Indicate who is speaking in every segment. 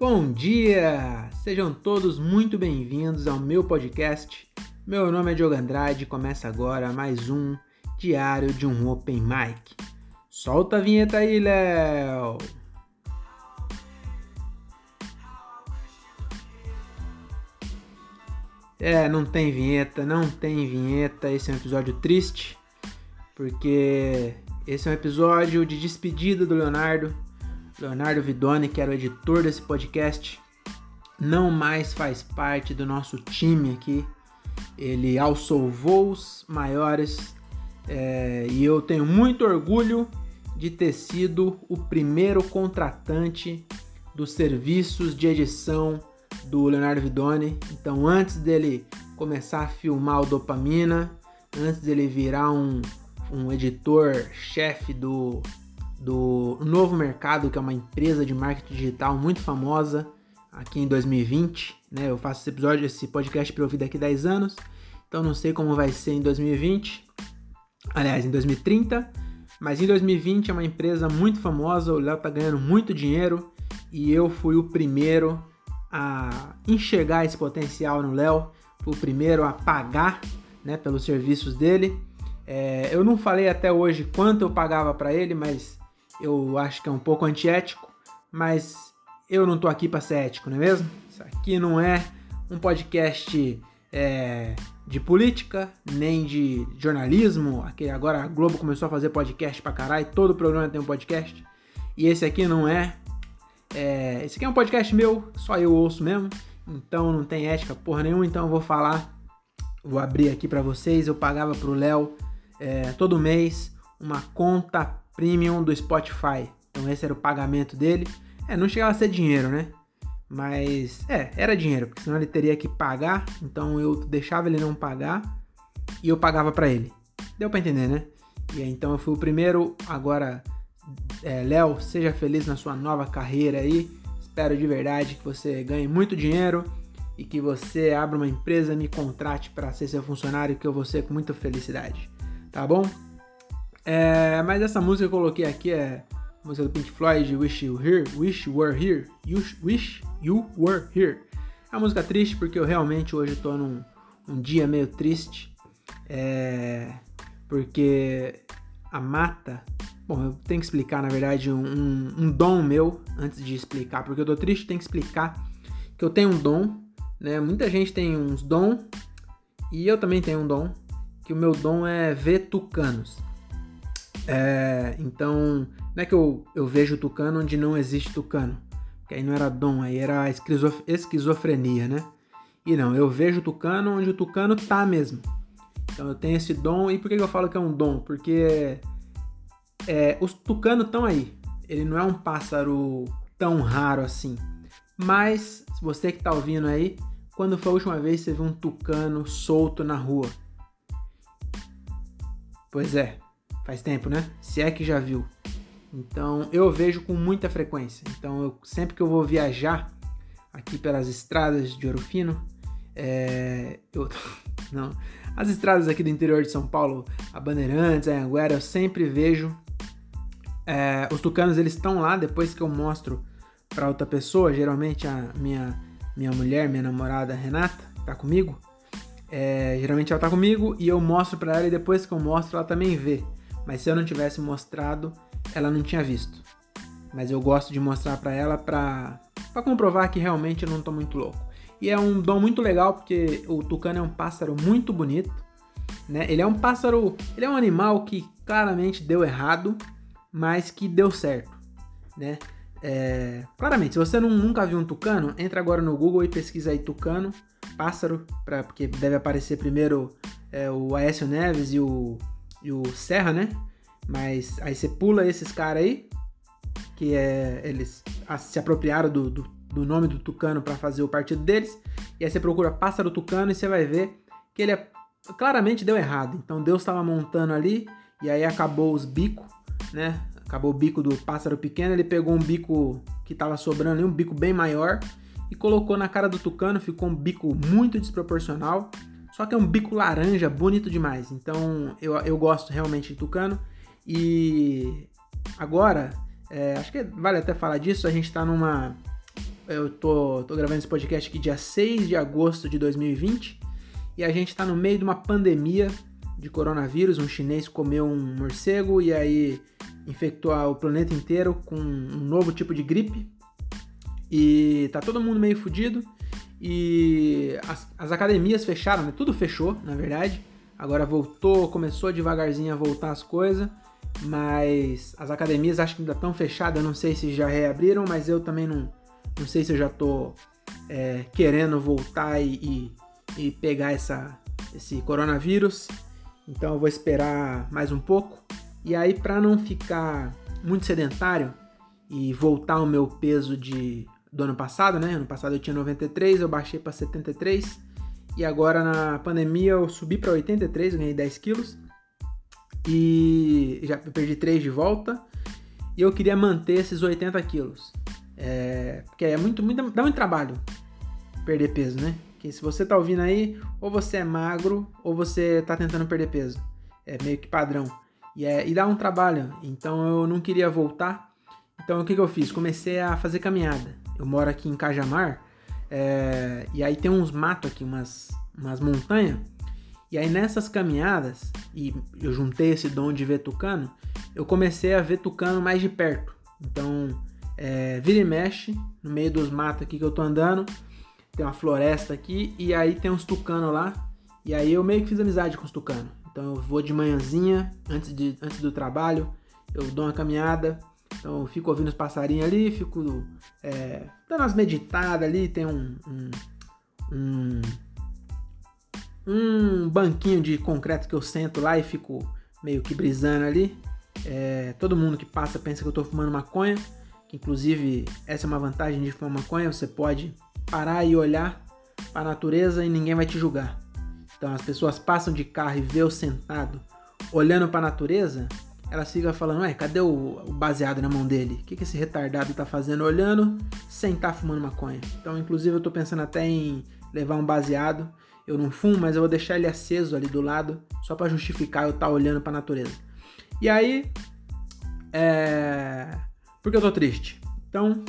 Speaker 1: Bom dia! Sejam todos muito bem-vindos ao meu podcast. Meu nome é Diogo Andrade e começa agora mais um Diário de um Open Mic. Solta a vinheta aí, Léo! É, não tem vinheta, não tem vinheta. Esse é um episódio triste, porque esse é um episódio de despedida do Leonardo. Leonardo Vidoni, que era o editor desse podcast, não mais faz parte do nosso time aqui. Ele alçou voos maiores é, e eu tenho muito orgulho de ter sido o primeiro contratante dos serviços de edição do Leonardo Vidoni. Então, antes dele começar a filmar o Dopamina, antes dele virar um, um editor-chefe do, do Novo Mercado, que é uma empresa de marketing digital muito famosa aqui em 2020, né? Eu faço esse episódio, esse podcast para ouvir daqui 10 anos, então não sei como vai ser em 2020, aliás, em 2030, mas em 2020 é uma empresa muito famosa, o Léo tá ganhando muito dinheiro e eu fui o primeiro a enxergar esse potencial no Léo, fui o primeiro a pagar né, pelos serviços dele. É, eu não falei até hoje quanto eu pagava para ele, mas eu acho que é um pouco antiético. Mas eu não tô aqui para ser ético, não é mesmo? Isso aqui não é um podcast é, de política, nem de jornalismo. Aqui, agora a Globo começou a fazer podcast pra caralho, todo programa tem um podcast. E esse aqui não é. É, esse aqui é um podcast meu, só eu ouço mesmo, então não tem ética porra nenhuma, então eu vou falar, vou abrir aqui para vocês, eu pagava pro Léo é, todo mês uma conta premium do Spotify, então esse era o pagamento dele, é, não chegava a ser dinheiro, né? Mas, é, era dinheiro, porque senão ele teria que pagar, então eu deixava ele não pagar e eu pagava para ele. Deu para entender, né? E aí, então eu fui o primeiro, agora é, Léo, seja feliz na sua nova carreira aí. Espero de verdade que você ganhe muito dinheiro e que você abra uma empresa, me contrate para ser seu funcionário, que eu vou ser com muita felicidade. Tá bom? É, mas essa música que eu coloquei aqui é a música do Pink Floyd, Wish You Here, Wish You Were Here, you, Wish You Were Here. É uma música triste porque eu realmente hoje estou num um dia meio triste, é, porque a mata Bom, eu tenho que explicar, na verdade, um, um, um, dom meu antes de explicar, porque eu tô triste, tenho que explicar que eu tenho um dom, né? Muita gente tem uns dom e eu também tenho um dom, que o meu dom é ver tucanos. É, então, não é que eu, eu vejo tucano onde não existe tucano, que aí não era dom, aí era esquizof esquizofrenia, né? E não, eu vejo tucano onde o tucano tá mesmo. Então eu tenho esse dom, e por que eu falo que é um dom? Porque é, os tucanos estão aí. Ele não é um pássaro tão raro assim. Mas, você que está ouvindo aí, quando foi a última vez que você viu um tucano solto na rua? Pois é, faz tempo, né? Se é que já viu. Então, eu vejo com muita frequência. Então, eu, sempre que eu vou viajar aqui pelas estradas de Ouro Fino, é, eu, não, as estradas aqui do interior de São Paulo, a Bandeirantes, a Anguera, eu sempre vejo é, os tucanos eles estão lá depois que eu mostro para outra pessoa, geralmente a minha, minha mulher, minha namorada Renata, tá comigo. É, geralmente ela tá comigo e eu mostro para ela e depois que eu mostro ela também vê. Mas se eu não tivesse mostrado, ela não tinha visto. Mas eu gosto de mostrar para ela para comprovar que realmente eu não tô muito louco. E é um dom muito legal porque o tucano é um pássaro muito bonito, né? Ele é um pássaro, ele é um animal que claramente deu errado mas que deu certo, né? É, claramente, se você não, nunca viu um tucano, entra agora no Google e pesquisa aí tucano, pássaro, pra, porque deve aparecer primeiro é, o Aécio Neves e o, e o Serra, né? Mas aí você pula esses caras aí, que é, eles se apropriaram do, do, do nome do tucano para fazer o partido deles, e aí você procura pássaro tucano e você vai ver que ele é, claramente deu errado. Então Deus estava montando ali, e aí acabou os bicos né? Acabou o bico do pássaro pequeno, ele pegou um bico que estava sobrando ali, um bico bem maior, e colocou na cara do tucano, ficou um bico muito desproporcional. Só que é um bico laranja, bonito demais. Então eu, eu gosto realmente de tucano. E agora, é, acho que vale até falar disso, a gente está numa, Eu tô, tô gravando esse podcast aqui dia 6 de agosto de 2020 e a gente tá no meio de uma pandemia de coronavírus. Um chinês comeu um morcego e aí infectou o planeta inteiro com um novo tipo de gripe. E tá todo mundo meio fudido. E as, as academias fecharam, né? Tudo fechou, na verdade. Agora voltou, começou devagarzinho a voltar as coisas. Mas as academias acho que ainda estão fechadas. Eu não sei se já reabriram, mas eu também não, não sei se eu já tô é, querendo voltar e, e, e pegar essa, esse coronavírus. Então eu vou esperar mais um pouco. E aí, para não ficar muito sedentário e voltar o meu peso de do ano passado, né? Ano passado eu tinha 93, eu baixei para 73 e agora na pandemia eu subi para 83, eu ganhei 10 quilos e já perdi 3 de volta e eu queria manter esses 80 quilos, é, porque é muito, muito, dá muito trabalho perder peso, né? Que se você tá ouvindo aí, ou você é magro ou você tá tentando perder peso, é meio que padrão e, é, e dá um trabalho. Então eu não queria voltar. Então o que, que eu fiz? Comecei a fazer caminhada. Eu moro aqui em Cajamar, é, e aí tem uns matos aqui, umas, umas montanhas. E aí nessas caminhadas, e eu juntei esse dom de ver tucano, eu comecei a ver tucano mais de perto. Então, é, vira e mexe, no meio dos matos aqui que eu tô andando, tem uma floresta aqui, e aí tem uns tucanos lá, e aí eu meio que fiz amizade com os tucanos. Então eu vou de manhãzinha, antes, de, antes do trabalho, eu dou uma caminhada, então eu fico ouvindo os passarinhos ali, fico é, dando umas meditadas ali, tem um, um, um, um, banquinho de concreto que eu sento lá e fico meio que brisando ali. É, todo mundo que passa pensa que eu estou fumando maconha, que inclusive essa é uma vantagem de fumar maconha, você pode parar e olhar para a natureza e ninguém vai te julgar. Então as pessoas passam de carro e vê eu sentado olhando para a natureza, elas ficam falando, ué, cadê o, o baseado na mão dele? O que, que esse retardado tá fazendo olhando sem tá fumando maconha? Então, inclusive, eu tô pensando até em levar um baseado. Eu não fumo, mas eu vou deixar ele aceso ali do lado, só para justificar eu estar tá olhando para a natureza. E aí, é... por que eu tô triste? Então,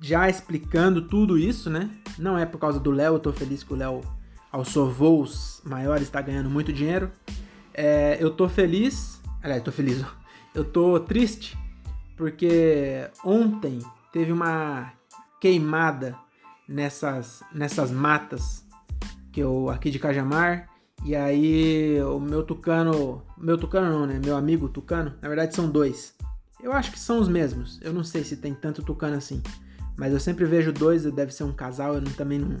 Speaker 1: já explicando tudo isso, né? Não é por causa do Léo, eu tô feliz que o Léo, aos voos maiores, está ganhando muito dinheiro. É... eu tô feliz Aliás, tô feliz. Eu tô triste porque ontem teve uma queimada nessas, nessas matas que eu aqui de Cajamar. E aí o meu tucano, meu tucano não, né? Meu amigo tucano, na verdade são dois. Eu acho que são os mesmos. Eu não sei se tem tanto tucano assim, mas eu sempre vejo dois, deve ser um casal. Eu também não,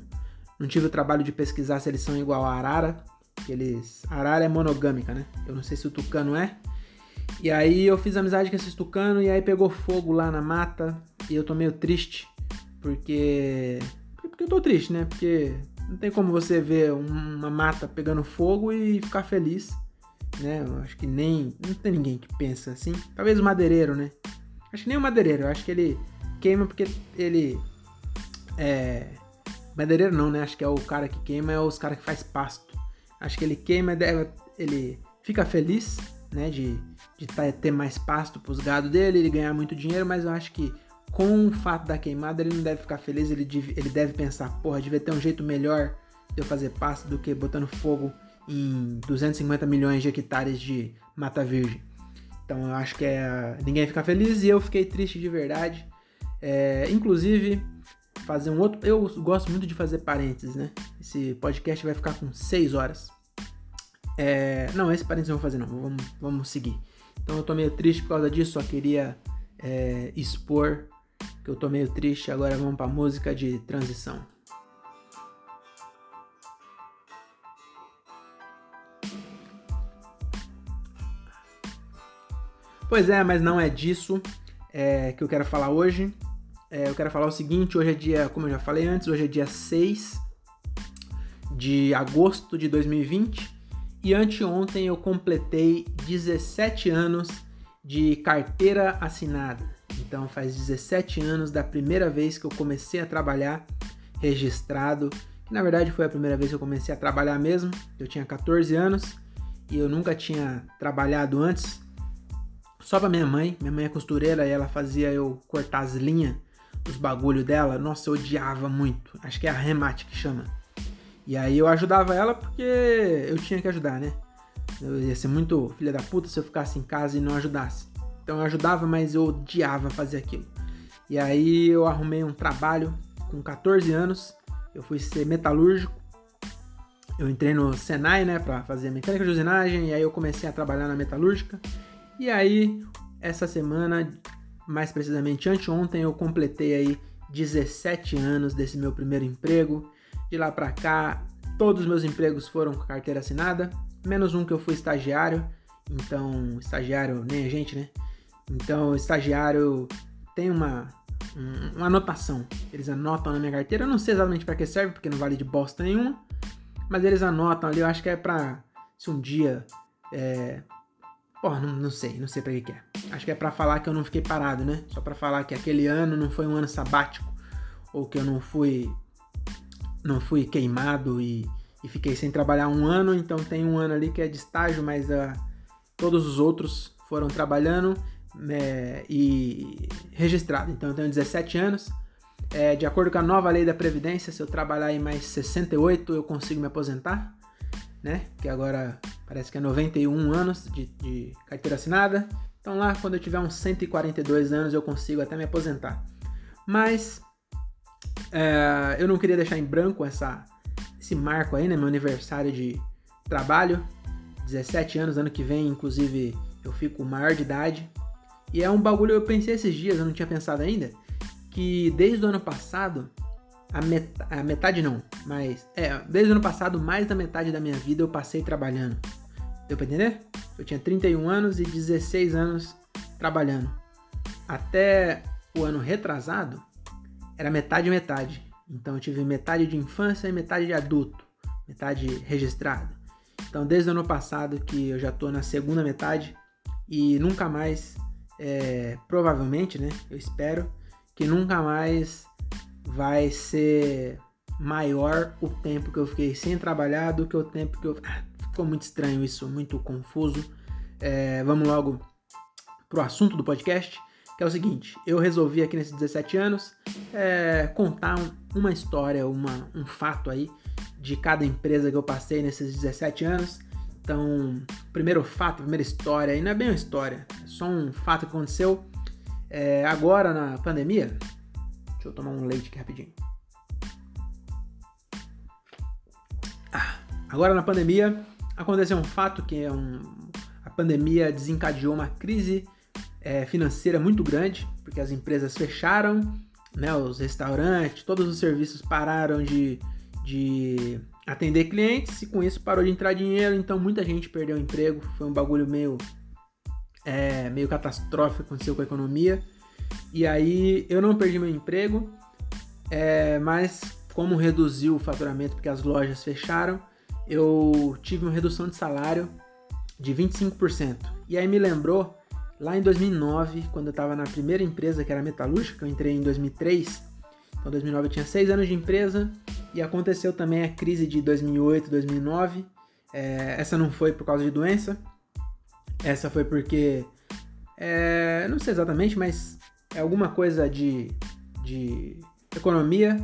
Speaker 1: não tive o trabalho de pesquisar se eles são igual a arara, que eles arara é monogâmica, né? Eu não sei se o tucano é, e aí eu fiz amizade com esses tucanos e aí pegou fogo lá na mata e eu tô meio triste, porque. Porque eu tô triste, né? Porque não tem como você ver uma mata pegando fogo e ficar feliz, né? Eu acho que nem. Não tem ninguém que pensa assim. Talvez o madeireiro, né? Acho que nem o madeireiro, eu acho que ele queima porque ele. É. Madeireiro não, né? Acho que é o cara que queima, é os caras que faz pasto. Acho que ele queima, ele fica feliz, né? De de tá, ter mais pasto para os gados dele, ele ganhar muito dinheiro, mas eu acho que com o fato da queimada ele não deve ficar feliz, ele deve, ele deve pensar, porra, devia ter um jeito melhor de eu fazer pasto do que botando fogo em 250 milhões de hectares de mata virgem. Então eu acho que é, ninguém fica feliz e eu fiquei triste de verdade. É, inclusive, fazer um outro. Eu gosto muito de fazer parênteses, né? Esse podcast vai ficar com 6 horas. É, não, esse parênteses eu vou fazer, não. Vamos, vamos seguir. Então eu tô meio triste por causa disso, só queria é, expor que eu tô meio triste. Agora vamos pra música de transição. Pois é, mas não é disso é, que eu quero falar hoje. É, eu quero falar o seguinte: hoje é dia, como eu já falei antes, hoje é dia 6 de agosto de 2020 e anteontem eu completei 17 anos de carteira assinada. Então faz 17 anos da primeira vez que eu comecei a trabalhar registrado. Que na verdade foi a primeira vez que eu comecei a trabalhar mesmo. Eu tinha 14 anos e eu nunca tinha trabalhado antes. Só para minha mãe. Minha mãe é costureira e ela fazia eu cortar as linhas os bagulho dela, nossa, eu odiava muito. Acho que é a remate que chama. E aí eu ajudava ela porque eu tinha que ajudar, né? Eu ia ser muito filha da puta se eu ficasse em casa e não ajudasse. Então eu ajudava, mas eu odiava fazer aquilo. E aí eu arrumei um trabalho com 14 anos. Eu fui ser metalúrgico. Eu entrei no Senai, né, para fazer mecânica de usinagem, e aí eu comecei a trabalhar na metalúrgica. E aí, essa semana, mais precisamente anteontem, eu completei aí 17 anos desse meu primeiro emprego. De lá para cá, todos os meus empregos foram com carteira assinada, menos um que eu fui estagiário. Então, estagiário nem a gente, né? Então, estagiário tem uma, uma anotação. Eles anotam na minha carteira. Eu não sei exatamente para que serve, porque não vale de bosta nenhuma. Mas eles anotam ali, eu acho que é pra. Se um dia. É... Não, não sei, não sei pra que, que é. Acho que é pra falar que eu não fiquei parado, né? Só pra falar que aquele ano não foi um ano sabático. Ou que eu não fui. Não fui queimado e, e fiquei sem trabalhar um ano. Então tem um ano ali que é de estágio, mas uh, todos os outros foram trabalhando é, e registrado. Então eu tenho 17 anos. É, de acordo com a nova lei da Previdência, se eu trabalhar em mais 68, eu consigo me aposentar, né? Que agora parece que é 91 anos de, de carteira assinada. Então lá, quando eu tiver uns 142 anos, eu consigo até me aposentar. Mas é, eu não queria deixar em branco essa, esse marco aí, né? Meu aniversário de trabalho. 17 anos, ano que vem, inclusive, eu fico maior de idade. E é um bagulho, eu pensei esses dias, eu não tinha pensado ainda que desde o ano passado, a, met a metade não, mas é, desde o ano passado, mais da metade da minha vida eu passei trabalhando. Deu pra entender? Eu tinha 31 anos e 16 anos trabalhando. Até o ano retrasado, era metade metade. Então eu tive metade de infância e metade de adulto, metade registrada. Então desde o ano passado que eu já tô na segunda metade e nunca mais, é, provavelmente, né? Eu espero que nunca mais vai ser maior o tempo que eu fiquei sem trabalhar do que o tempo que eu. Ah, ficou muito estranho isso, muito confuso. É, vamos logo pro assunto do podcast, que é o seguinte: eu resolvi aqui nesses 17 anos é, contar um, uma história, uma, um fato aí de cada empresa que eu passei nesses 17 anos. Então, primeiro fato, primeira história, e não é bem uma história, é só um fato que aconteceu é, agora na pandemia, deixa eu tomar um leite aqui rapidinho. Ah, agora na pandemia aconteceu um fato que é um, a pandemia desencadeou uma crise é, financeira muito grande, porque as empresas fecharam, né, os restaurantes, todos os serviços pararam de, de atender clientes e com isso parou de entrar dinheiro, então muita gente perdeu o emprego, foi um bagulho meio é, meio catastrófico aconteceu com a economia. E aí eu não perdi meu emprego, é, mas como reduziu o faturamento porque as lojas fecharam, eu tive uma redução de salário de 25%. E aí me lembrou lá em 2009, quando eu estava na primeira empresa que era metalúrgica, eu entrei em 2003. Então, em 2009 eu tinha 6 anos de empresa e aconteceu também a crise de 2008, 2009. É, essa não foi por causa de doença, essa foi porque. É, não sei exatamente, mas é alguma coisa de, de economia.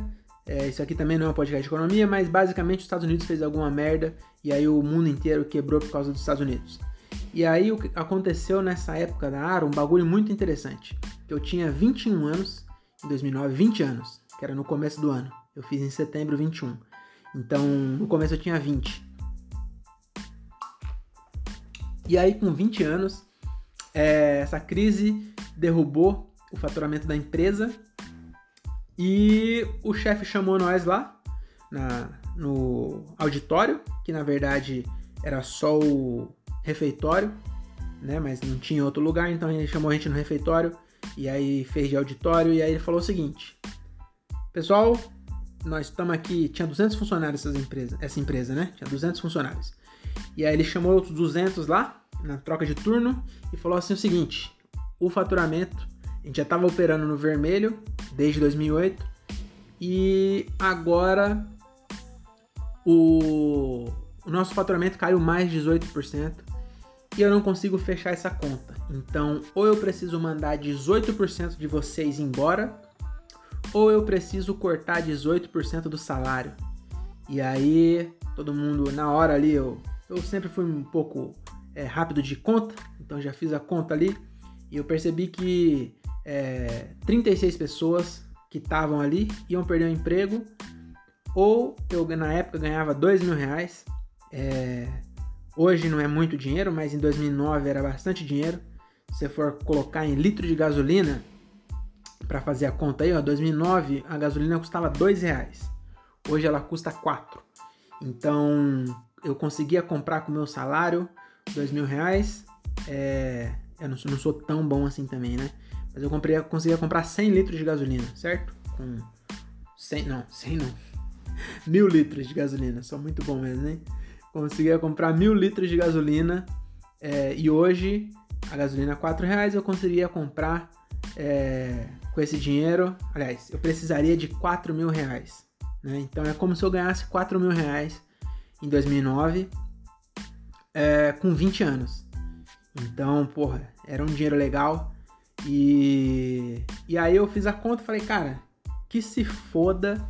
Speaker 1: É, isso aqui também não é um podcast de economia, mas basicamente os Estados Unidos fez alguma merda e aí o mundo inteiro quebrou por causa dos Estados Unidos. E aí o que aconteceu nessa época da ARA, um bagulho muito interessante. Eu tinha 21 anos em 2009, 20 anos, que era no começo do ano. Eu fiz em setembro 21. Então, no começo eu tinha 20. E aí, com 20 anos, é, essa crise derrubou o faturamento da empresa e o chefe chamou nós lá na, no auditório, que na verdade era só o refeitório, né? Mas não tinha outro lugar, então ele chamou a gente no refeitório e aí fez de auditório e aí ele falou o seguinte: Pessoal, nós estamos aqui, tinha 200 funcionários essa empresa, essa empresa, né? Tinha 200 funcionários. E aí ele chamou outros 200 lá, na troca de turno, e falou assim o seguinte: o faturamento, a gente já estava operando no vermelho desde 2008, e agora o, o nosso faturamento caiu mais de 18%, e eu não consigo fechar essa conta. Então, ou eu preciso mandar 18% de vocês embora, ou eu preciso cortar 18% do salário. E aí, todo mundo, na hora ali, eu, eu sempre fui um pouco é, rápido de conta, então já fiz a conta ali e eu percebi que é, 36 pessoas que estavam ali iam perder o emprego, ou eu na época ganhava 2 mil reais. É, hoje não é muito dinheiro, mas em 2009 era bastante dinheiro. Se for colocar em litro de gasolina, para fazer a conta aí, ó, 2009 a gasolina custava 2 reais. Hoje ela custa 4. Então eu conseguia comprar com meu salário 2 mil reais. É, eu não, não, sou tão bom assim também, né? Mas eu comprei, conseguia comprar 100 litros de gasolina, certo? Com 100, não, 100 não. Mil litros de gasolina, sou muito bom mesmo, hein? Conseguia comprar mil litros de gasolina é, e hoje a gasolina 4 reais eu conseguiria comprar é, com esse dinheiro. Aliás, eu precisaria de 4 mil reais. Né? Então é como se eu ganhasse 4 mil reais em 2009 é, com 20 anos. Então, porra, era um dinheiro legal. E, e aí eu fiz a conta e falei, cara, que se foda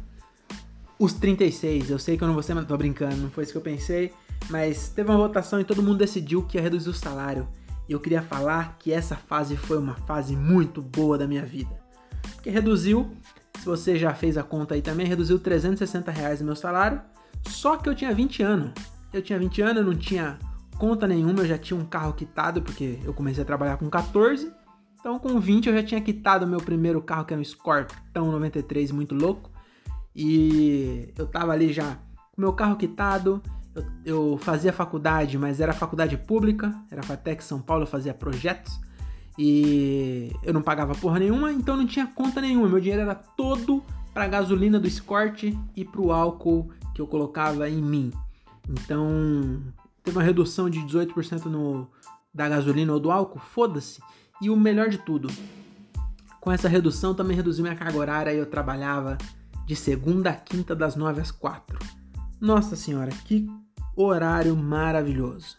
Speaker 1: os 36. Eu sei que eu não vou ser, mas tô brincando, não foi isso que eu pensei. Mas teve uma votação e todo mundo decidiu que ia reduzir o salário. E eu queria falar que essa fase foi uma fase muito boa da minha vida. Porque reduziu, se você já fez a conta aí também, reduziu 360 reais no meu salário. Só que eu tinha 20 anos. Eu tinha 20 anos, eu não tinha conta nenhuma, eu já tinha um carro quitado, porque eu comecei a trabalhar com 14. Então, com 20, eu já tinha quitado o meu primeiro carro, que era um Scorpion 93, muito louco. E eu tava ali já com meu carro quitado. Eu, eu fazia faculdade, mas era faculdade pública, era FATEC São Paulo, eu fazia projetos. E eu não pagava porra nenhuma, então não tinha conta nenhuma. Meu dinheiro era todo para gasolina do Escort e para o álcool que eu colocava em mim. Então, teve uma redução de 18% no, da gasolina ou do álcool, foda-se. E o melhor de tudo, com essa redução também reduziu minha carga horária e eu trabalhava de segunda a quinta das 9 às 4. Nossa senhora, que horário maravilhoso.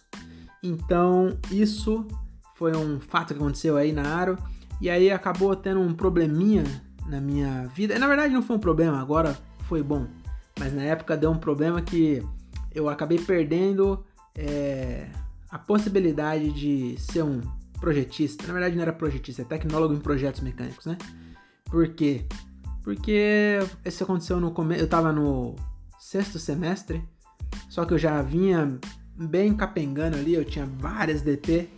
Speaker 1: Então, isso foi um fato que aconteceu aí na Aro e aí acabou tendo um probleminha na minha vida. Na verdade não foi um problema, agora foi bom. Mas na época deu um problema que eu acabei perdendo é, a possibilidade de ser um projetista. Na verdade, não era projetista, é tecnólogo em projetos mecânicos, né? Por quê? Porque isso aconteceu no começo. Eu tava no sexto semestre, só que eu já vinha bem capengando ali, eu tinha várias DP.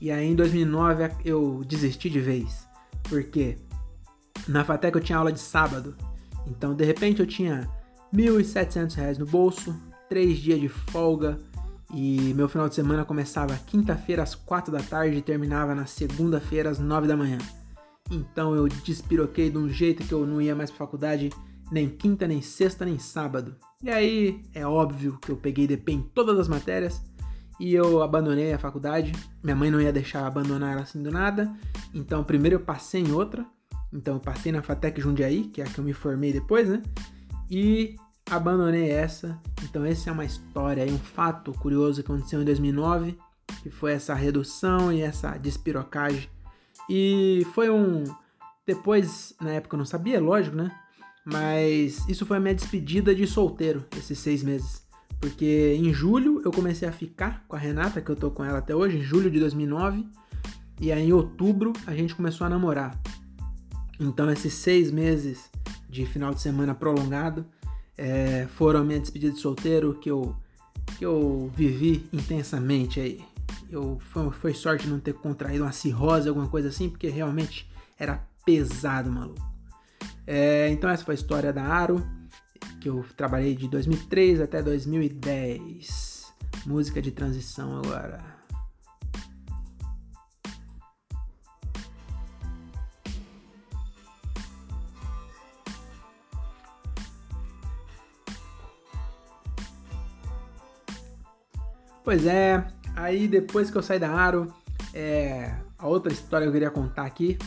Speaker 1: E aí em 2009 eu desisti de vez. Por quê? Na FATEC eu tinha aula de sábado. Então, de repente, eu tinha R$ 1.700 no bolso, três dias de folga e meu final de semana começava quinta-feira às quatro da tarde e terminava na segunda-feira às nove da manhã. Então eu despiroquei de um jeito que eu não ia mais pra faculdade nem quinta, nem sexta, nem sábado. E aí é óbvio que eu peguei DP em todas as matérias e eu abandonei a faculdade. Minha mãe não ia deixar abandonar ela assim do nada. Então primeiro eu passei em outra. Então eu passei na Fatec Jundiaí, que é a que eu me formei depois, né? E abandonei essa. Então essa é uma história, um fato curioso que aconteceu em 2009, que foi essa redução e essa despirocagem. E foi um depois, na época eu não sabia, lógico, né? Mas isso foi a minha despedida de solteiro, esses seis meses. Porque em julho eu comecei a ficar com a Renata, que eu tô com ela até hoje, em julho de 2009. E aí em outubro a gente começou a namorar. Então esses seis meses de final de semana prolongado é, foram a minha despedida de solteiro que eu, que eu vivi intensamente aí. Eu, foi, foi sorte não ter contraído uma cirrose, alguma coisa assim, porque realmente era pesado, maluco. É, então essa foi a história da Aro, que eu trabalhei de 2003 até 2010. Música de transição agora. Pois é, aí depois que eu saí da Aro, é, a outra história que eu queria contar aqui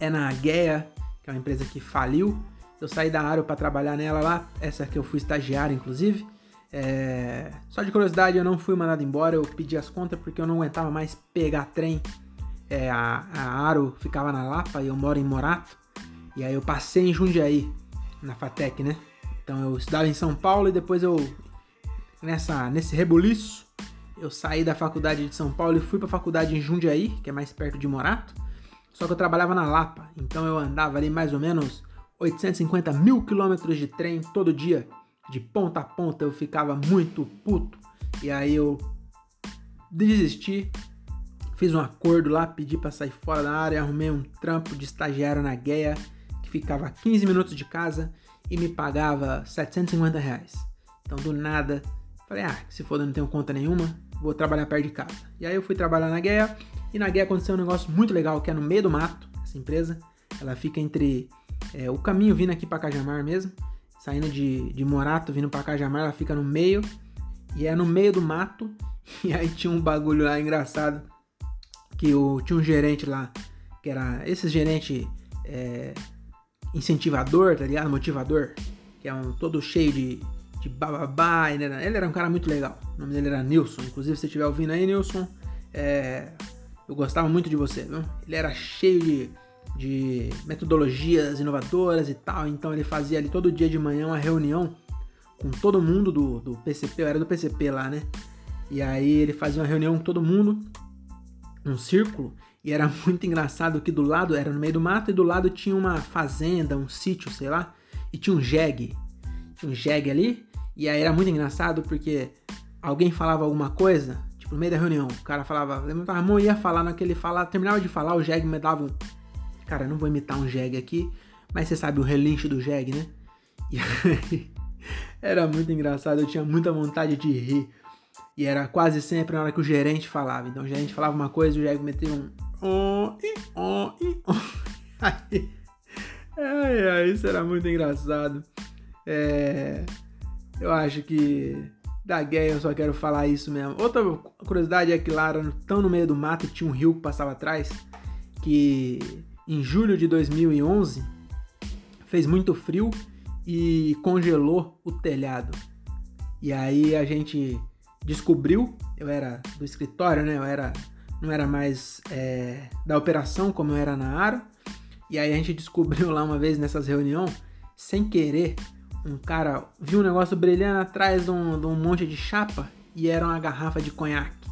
Speaker 1: é na Guea, que é uma empresa que faliu. Eu saí da Aro para trabalhar nela lá, essa que eu fui estagiário, inclusive. É, só de curiosidade, eu não fui mandado embora, eu pedi as contas porque eu não aguentava mais pegar trem. É, a, a Aro ficava na Lapa e eu moro em Morato. E aí eu passei em Jundiaí, na FATEC, né? Então eu estudava em São Paulo e depois eu, nessa, nesse rebuliço, eu saí da faculdade de São Paulo e fui para a faculdade em Jundiaí, que é mais perto de Morato. Só que eu trabalhava na Lapa, então eu andava ali mais ou menos 850 mil quilômetros de trem todo dia, de ponta a ponta. Eu ficava muito puto. E aí eu desisti, fiz um acordo lá, pedi para sair fora da área, arrumei um trampo de estagiário na Gueia, que ficava a 15 minutos de casa e me pagava 750 reais. Então do nada, falei, ah, se foda, não tenho conta nenhuma, vou trabalhar perto de casa. E aí eu fui trabalhar na Gueia, e na Gueia aconteceu um negócio muito legal, que é no meio do mato, essa empresa. Ela fica entre é, o caminho vindo aqui para Cajamar mesmo, saindo de, de Morato, vindo para Cajamar, ela fica no meio, e é no meio do mato, e aí tinha um bagulho lá engraçado, que o, tinha um gerente lá, que era esse gerente é, incentivador, tá ligado? Motivador, que é um todo cheio de, de bababá, ele era, ele era um cara muito legal, o nome dele era Nilson, inclusive se você estiver ouvindo aí, Nilson, é, eu gostava muito de você, viu? Ele era cheio de de metodologias inovadoras e tal. Então ele fazia ali todo dia de manhã uma reunião com todo mundo do, do PCP, eu era do PCP lá, né? E aí ele fazia uma reunião com todo mundo, um círculo, e era muito engraçado que do lado, era no meio do mato, e do lado tinha uma fazenda, um sítio, sei lá, e tinha um jegue. Tinha um jegue ali, e aí era muito engraçado porque alguém falava alguma coisa, tipo, no meio da reunião, o cara falava, levantava a mão e ia falar, naquele falar, terminava de falar, o jegue me dava um Cara, não vou imitar um jegue aqui, mas você sabe o relincho do jegue, né? E aí, era muito engraçado, eu tinha muita vontade de rir. E era quase sempre na hora que o gerente falava. Então o gerente falava uma coisa e o jegue metia um. Oh, oh, oh. Aí, ai, ai, isso era muito engraçado. É, eu acho que da guerra eu só quero falar isso mesmo. Outra curiosidade é que lá, tão no meio do mato, tinha um rio que passava atrás. Que em julho de 2011, fez muito frio e congelou o telhado. E aí a gente descobriu, eu era do escritório, né? Eu era, não era mais é, da operação como eu era na Aro. E aí a gente descobriu lá uma vez nessas reuniões, sem querer, um cara viu um negócio brilhando atrás de um, de um monte de chapa e era uma garrafa de conhaque.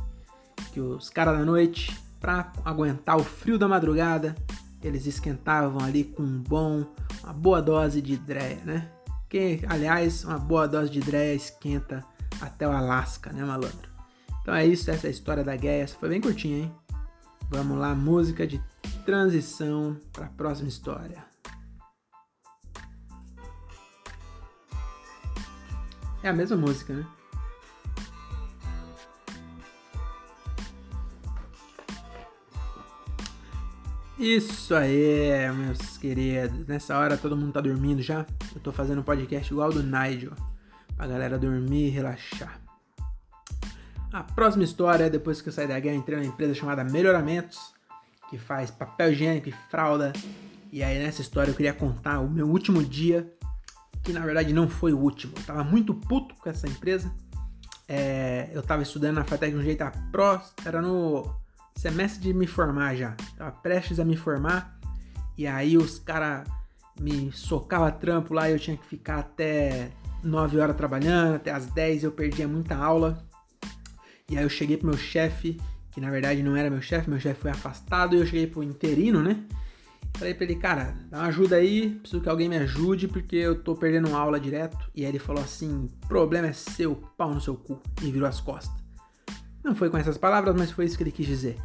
Speaker 1: Que os caras da noite, pra aguentar o frio da madrugada, eles esquentavam ali com um bom, uma boa dose de dreia, né? Que, aliás, uma boa dose de dreia esquenta até o Alasca, né, malandro? Então é isso, essa é história da guerra. Essa foi bem curtinha, hein? Vamos lá, música de transição para a próxima história. É a mesma música, né? Isso aí, meus queridos. Nessa hora todo mundo tá dormindo já. Eu tô fazendo um podcast igual do Nigel. Pra galera dormir e relaxar. A próxima história, depois que eu saí da guerra, entrei numa empresa chamada Melhoramentos, que faz papel higiênico e fralda. E aí nessa história eu queria contar o meu último dia, que na verdade não foi o último. Eu tava muito puto com essa empresa. É, eu tava estudando na FATEC de um jeito a pró, era no semestre de me formar já. Tava prestes a me formar. E aí os caras me socava trampo lá e eu tinha que ficar até 9 horas trabalhando, até as 10 eu perdia muita aula. E aí eu cheguei pro meu chefe, que na verdade não era meu chefe, meu chefe foi afastado, e eu cheguei pro interino, né? Falei pra ele, cara, dá uma ajuda aí, preciso que alguém me ajude, porque eu tô perdendo aula direto. E aí ele falou assim: problema é seu, pau no seu cu. E virou as costas. Não foi com essas palavras, mas foi isso que ele quis dizer.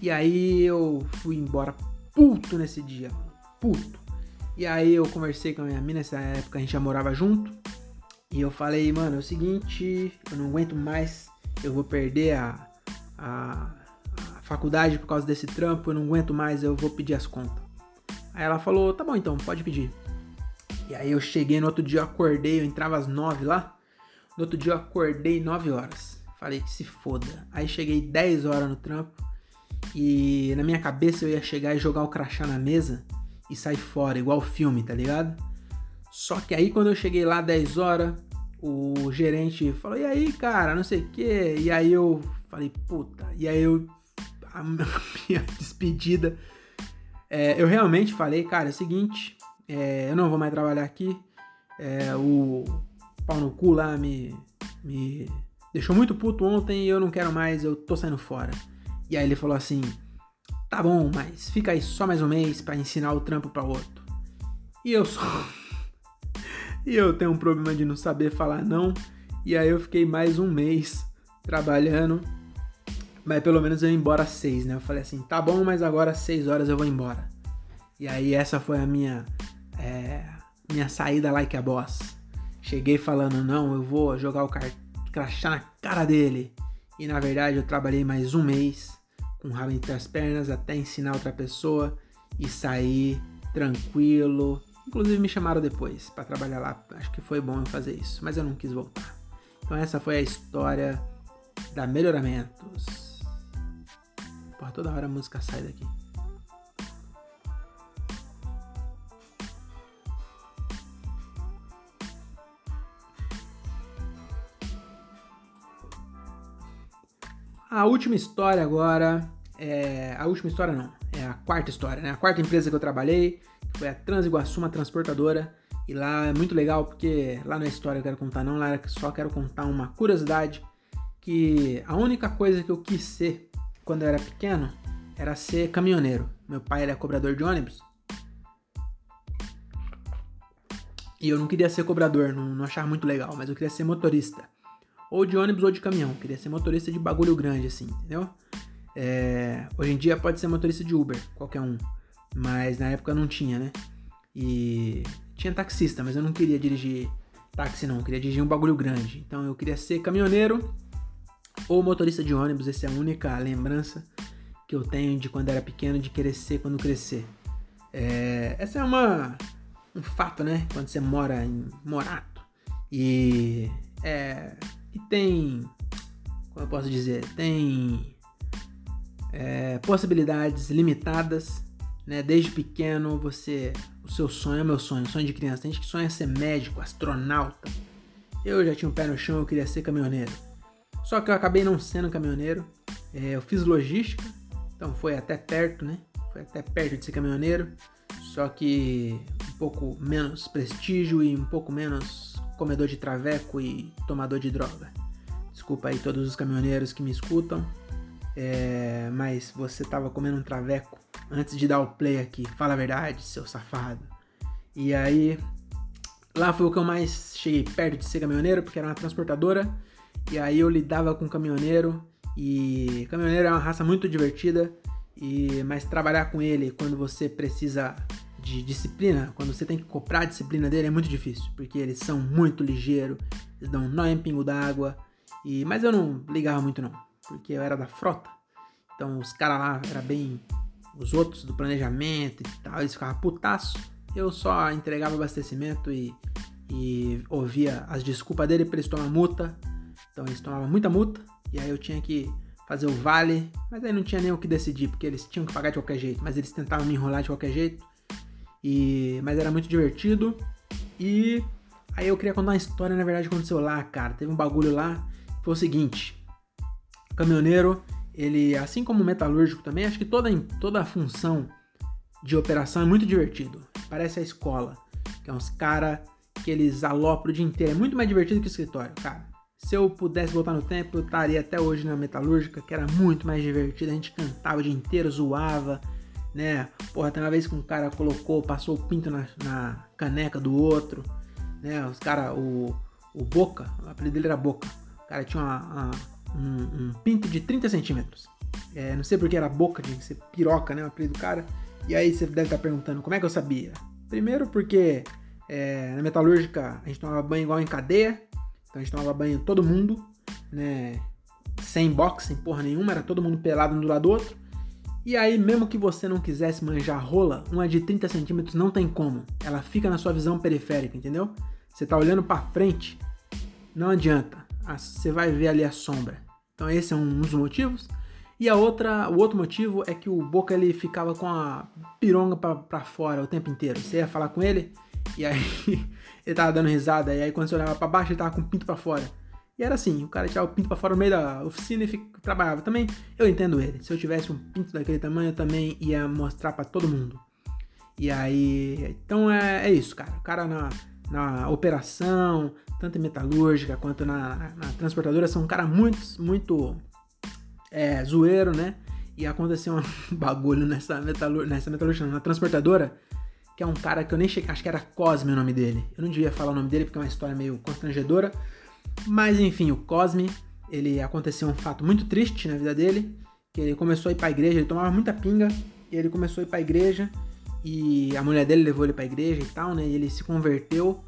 Speaker 1: E aí eu fui embora puto nesse dia, puto. E aí eu conversei com a minha mina, nessa época a gente já morava junto. E eu falei, mano, é o seguinte, eu não aguento mais, eu vou perder a, a, a faculdade por causa desse trampo, eu não aguento mais, eu vou pedir as contas. Aí ela falou, tá bom então, pode pedir. E aí eu cheguei no outro dia, eu acordei, eu entrava às nove lá. No outro dia eu acordei nove horas. Falei que se foda. Aí cheguei 10 horas no trampo e na minha cabeça eu ia chegar e jogar o crachá na mesa e sair fora, igual filme, tá ligado? Só que aí quando eu cheguei lá 10 horas, o gerente falou: "E aí, cara, não sei o quê". E aí eu falei: "Puta". E aí eu a minha despedida é, eu realmente falei, cara, é o seguinte, é, eu não vou mais trabalhar aqui. É, o pau no cu lá me, me deixou muito puto ontem e eu não quero mais, eu tô saindo fora. E aí ele falou assim: tá bom, mas fica aí só mais um mês para ensinar o trampo para outro. E eu só. e eu tenho um problema de não saber falar não. E aí eu fiquei mais um mês trabalhando. Mas pelo menos eu ia embora às seis, né? Eu falei assim, tá bom, mas agora às seis horas eu vou embora. E aí essa foi a minha. É, minha saída like a boss. Cheguei falando, não, eu vou jogar o crachá na cara dele. E na verdade eu trabalhei mais um mês com o rabo entre as pernas até ensinar outra pessoa e sair tranquilo. Inclusive me chamaram depois para trabalhar lá. Acho que foi bom eu fazer isso, mas eu não quis voltar. Então essa foi a história da Melhoramentos. Porra, toda hora a música sai daqui. A última história agora é. A última história não, é a quarta história, né? A quarta empresa que eu trabalhei foi a Transiguaçu, uma transportadora. E lá é muito legal porque lá na história eu quero contar, não, lá só quero contar uma curiosidade. Que a única coisa que eu quis ser quando eu era pequeno era ser caminhoneiro. Meu pai era cobrador de ônibus. E eu não queria ser cobrador, não, não achava muito legal, mas eu queria ser motorista ou de ônibus ou de caminhão. Queria ser motorista de bagulho grande, assim, entendeu? É, hoje em dia pode ser motorista de Uber, qualquer um. Mas na época não tinha, né? E tinha taxista, mas eu não queria dirigir táxi, não. Eu queria dirigir um bagulho grande. Então eu queria ser caminhoneiro ou motorista de ônibus. Essa é a única lembrança que eu tenho de quando era pequeno, de querer ser quando crescer. É, essa é uma um fato, né? Quando você mora em Morato e é, e tem, como eu posso dizer, tem é, possibilidades limitadas, né? Desde pequeno você, o seu sonho é meu sonho, sonho de criança. Tem gente que sonha ser médico, astronauta. Eu já tinha um pé no chão, eu queria ser caminhoneiro. Só que eu acabei não sendo caminhoneiro. É, eu fiz logística, então foi até perto, né? Foi até perto de ser caminhoneiro. Só que um pouco menos prestígio e um pouco menos comedor de traveco e tomador de droga. Desculpa aí todos os caminhoneiros que me escutam, é, mas você tava comendo um traveco antes de dar o play aqui. Fala a verdade, seu safado. E aí, lá foi o que eu mais cheguei perto de ser caminhoneiro, porque era uma transportadora. E aí eu lidava com caminhoneiro e caminhoneiro é uma raça muito divertida. E mas trabalhar com ele quando você precisa de disciplina, quando você tem que comprar a disciplina dele, é muito difícil, porque eles são muito ligeiros, eles dão nó em pingo d'água, e mas eu não ligava muito não, porque eu era da frota, então os caras lá eram bem os outros do planejamento e tal, eles ficavam putaço, eu só entregava abastecimento e, e ouvia as desculpas dele para eles tomar multa, então eles tomavam muita multa, e aí eu tinha que fazer o vale, mas aí não tinha nem o que decidir, porque eles tinham que pagar de qualquer jeito, mas eles tentavam me enrolar de qualquer jeito, e, mas era muito divertido. E aí eu queria contar uma história, na verdade, aconteceu lá, cara. Teve um bagulho lá. Foi o seguinte: o caminhoneiro, ele, assim como o metalúrgico também, acho que toda, toda a função de operação é muito divertido. Parece a escola, que é uns caras que eles alopram o dia inteiro. É muito mais divertido que o escritório, cara. Se eu pudesse voltar no tempo, eu estaria até hoje na metalúrgica, que era muito mais divertido. A gente cantava o dia inteiro, zoava né? Porra, tem uma vez que um cara colocou, passou o pinto na, na caneca do outro, né? Os caras, o, o Boca, o apelido dele era Boca. O cara tinha uma, uma, um, um, pinto de 30 centímetros. É, não sei porque era Boca, de ser piroca, né? O apelido do cara. E aí você deve estar perguntando, como é que eu sabia? Primeiro porque é, na metalúrgica a gente tomava banho igual em cadeia. Então a gente tomava banho todo mundo, né? Sem boxe, sem porra nenhuma, era todo mundo pelado um do lado do outro. E aí, mesmo que você não quisesse manjar rola, uma de 30 centímetros não tem como. Ela fica na sua visão periférica, entendeu? Você tá olhando para frente, não adianta. Você vai ver ali a sombra. Então esse é um dos motivos. E a outra, o outro motivo é que o Boca ele ficava com a pironga para fora o tempo inteiro. Você ia falar com ele e aí ele tava dando risada e aí quando você olhava para baixo ele tava com o pinto para fora. E era assim, o cara tirava o pinto pra fora no meio da oficina e fica, trabalhava. Também eu entendo ele. Se eu tivesse um pinto daquele tamanho, eu também ia mostrar para todo mundo. E aí. Então é, é isso, cara. O cara na, na operação, tanto em metalúrgica quanto na, na transportadora, são um cara muito, muito é, zoeiro, né? E aconteceu um bagulho nessa, metalur nessa metalúrgica, na transportadora, que é um cara que eu nem cheguei, acho que era Cosme o nome dele. Eu não devia falar o nome dele porque é uma história meio constrangedora. Mas enfim, o Cosme, ele aconteceu um fato muito triste na vida dele, que ele começou a ir pra igreja, ele tomava muita pinga, e ele começou a ir pra igreja, e a mulher dele levou ele pra igreja e tal, né? E ele se converteu.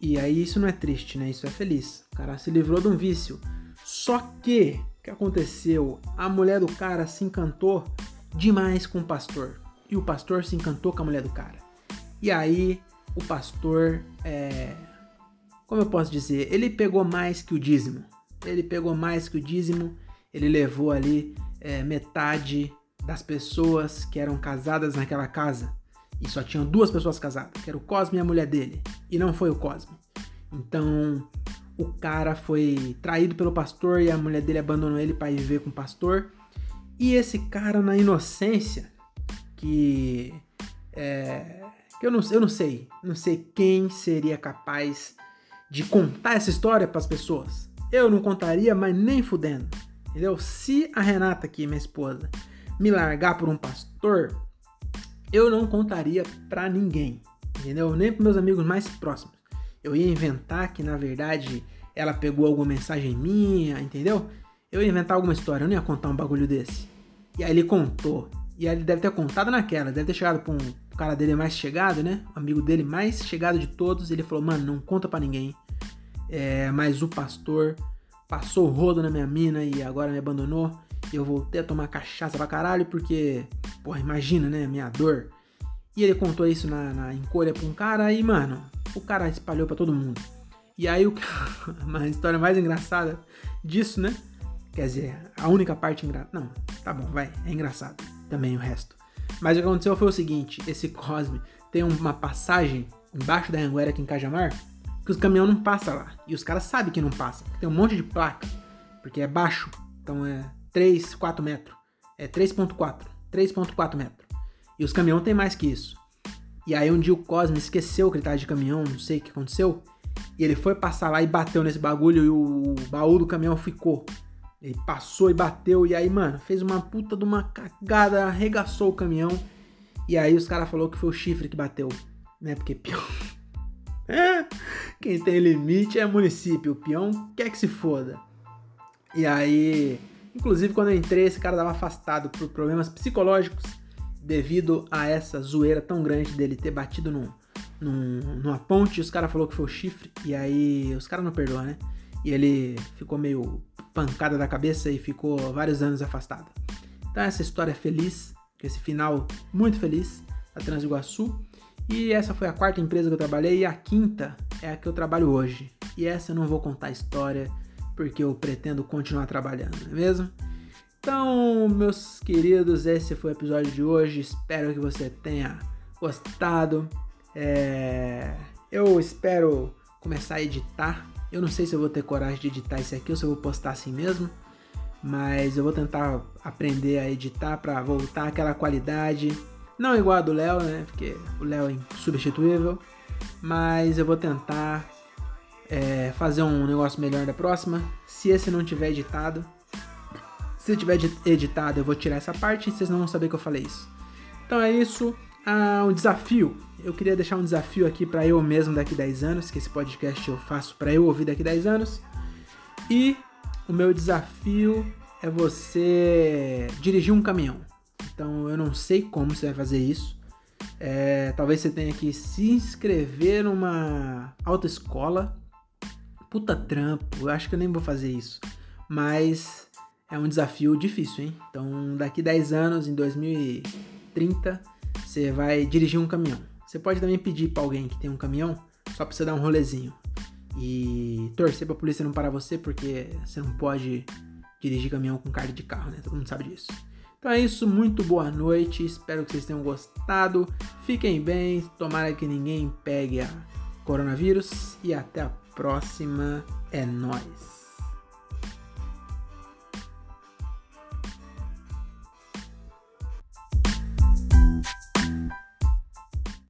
Speaker 1: E aí isso não é triste, né? Isso é feliz. O cara se livrou de um vício. Só que o que aconteceu? A mulher do cara se encantou demais com o pastor. E o pastor se encantou com a mulher do cara. E aí, o pastor, é... como eu posso dizer? Ele pegou mais que o dízimo. Ele pegou mais que o dízimo. Ele levou ali é, metade das pessoas que eram casadas naquela casa. E só tinham duas pessoas casadas, que era o Cosme e a mulher dele. E não foi o Cosme. Então, o cara foi traído pelo pastor e a mulher dele abandonou ele para ir viver com o pastor. E esse cara, na inocência, que. É, que eu não, eu não sei, não sei quem seria capaz de contar essa história para as pessoas. Eu não contaria, mas nem fudendo. Entendeu? Se a Renata aqui, minha esposa, me largar por um pastor, eu não contaria para ninguém. Entendeu? Nem para meus amigos mais próximos. Eu ia inventar que na verdade ela pegou alguma mensagem minha, entendeu? Eu ia inventar alguma história, eu não ia contar um bagulho desse. E aí ele contou. E aí ele deve ter contado naquela, deve ter chegado pra um cara dele mais chegado, né? Um amigo dele mais chegado de todos. Ele falou, mano, não conta para ninguém. É, mas o pastor passou o rodo na minha mina e agora me abandonou. E eu voltei a tomar cachaça pra caralho porque, porra, imagina, né? Minha dor. E ele contou isso na, na encolha pra um cara e, mano, o cara espalhou para todo mundo. E aí, o, uma história mais engraçada disso, né? Quer dizer, a única parte engraçada. Não, tá bom, vai, é engraçado também o resto. Mas o que aconteceu foi o seguinte: esse Cosme tem uma passagem embaixo da Anguera aqui em Cajamar que os caminhões não passam lá. E os caras sabem que não passa. Tem um monte de placa, porque é baixo. Então é 3, 4 metros. É 3.4. 3.4 metros. E os caminhões tem mais que isso. E aí um dia o Cosme esqueceu que ele tava de caminhão, não sei o que aconteceu. E ele foi passar lá e bateu nesse bagulho e o baú do caminhão ficou. Ele passou e bateu e aí, mano, fez uma puta de uma cagada, arregaçou o caminhão. E aí os caras falou que foi o chifre que bateu, né? Porque peão... Quem tem limite é município, o peão quer que se foda. E aí, inclusive quando eu entrei, esse cara tava afastado por problemas psicológicos devido a essa zoeira tão grande dele ter batido num, num, numa ponte os caras falou que foi o chifre. E aí os caras não perdoam, né? E ele ficou meio pancada da cabeça e ficou vários anos afastado. Então essa história feliz, esse final muito feliz da Transiguaçu. E essa foi a quarta empresa que eu trabalhei e a quinta é a que eu trabalho hoje. E essa eu não vou contar a história porque eu pretendo continuar trabalhando, não é mesmo? Então, meus queridos, esse foi o episódio de hoje. Espero que você tenha gostado. É... Eu espero começar a editar. Eu não sei se eu vou ter coragem de editar isso aqui ou se eu vou postar assim mesmo. Mas eu vou tentar aprender a editar para voltar aquela qualidade. Não igual a do Léo, né? Porque o Léo é insubstituível. Mas eu vou tentar é, fazer um negócio melhor da próxima. Se esse não tiver editado, se tiver editado, eu vou tirar essa parte e vocês não vão saber que eu falei isso. Então é isso. Ah, um desafio. Eu queria deixar um desafio aqui para eu mesmo daqui 10 anos, que esse podcast eu faço para eu ouvir daqui 10 anos. E o meu desafio é você dirigir um caminhão. Então eu não sei como você vai fazer isso. É, talvez você tenha que se inscrever numa autoescola. Puta trampo, eu acho que eu nem vou fazer isso. Mas é um desafio difícil, hein? Então, daqui 10 anos, em 2030, você vai dirigir um caminhão. Você pode também pedir para alguém que tem um caminhão só para você dar um rolezinho e torcer para a polícia não parar você, porque você não pode dirigir caminhão com carga de carro, né? Todo mundo sabe disso. Então é isso, muito boa noite, espero que vocês tenham gostado. Fiquem bem, tomara que ninguém pegue a coronavírus e até a próxima. É nós.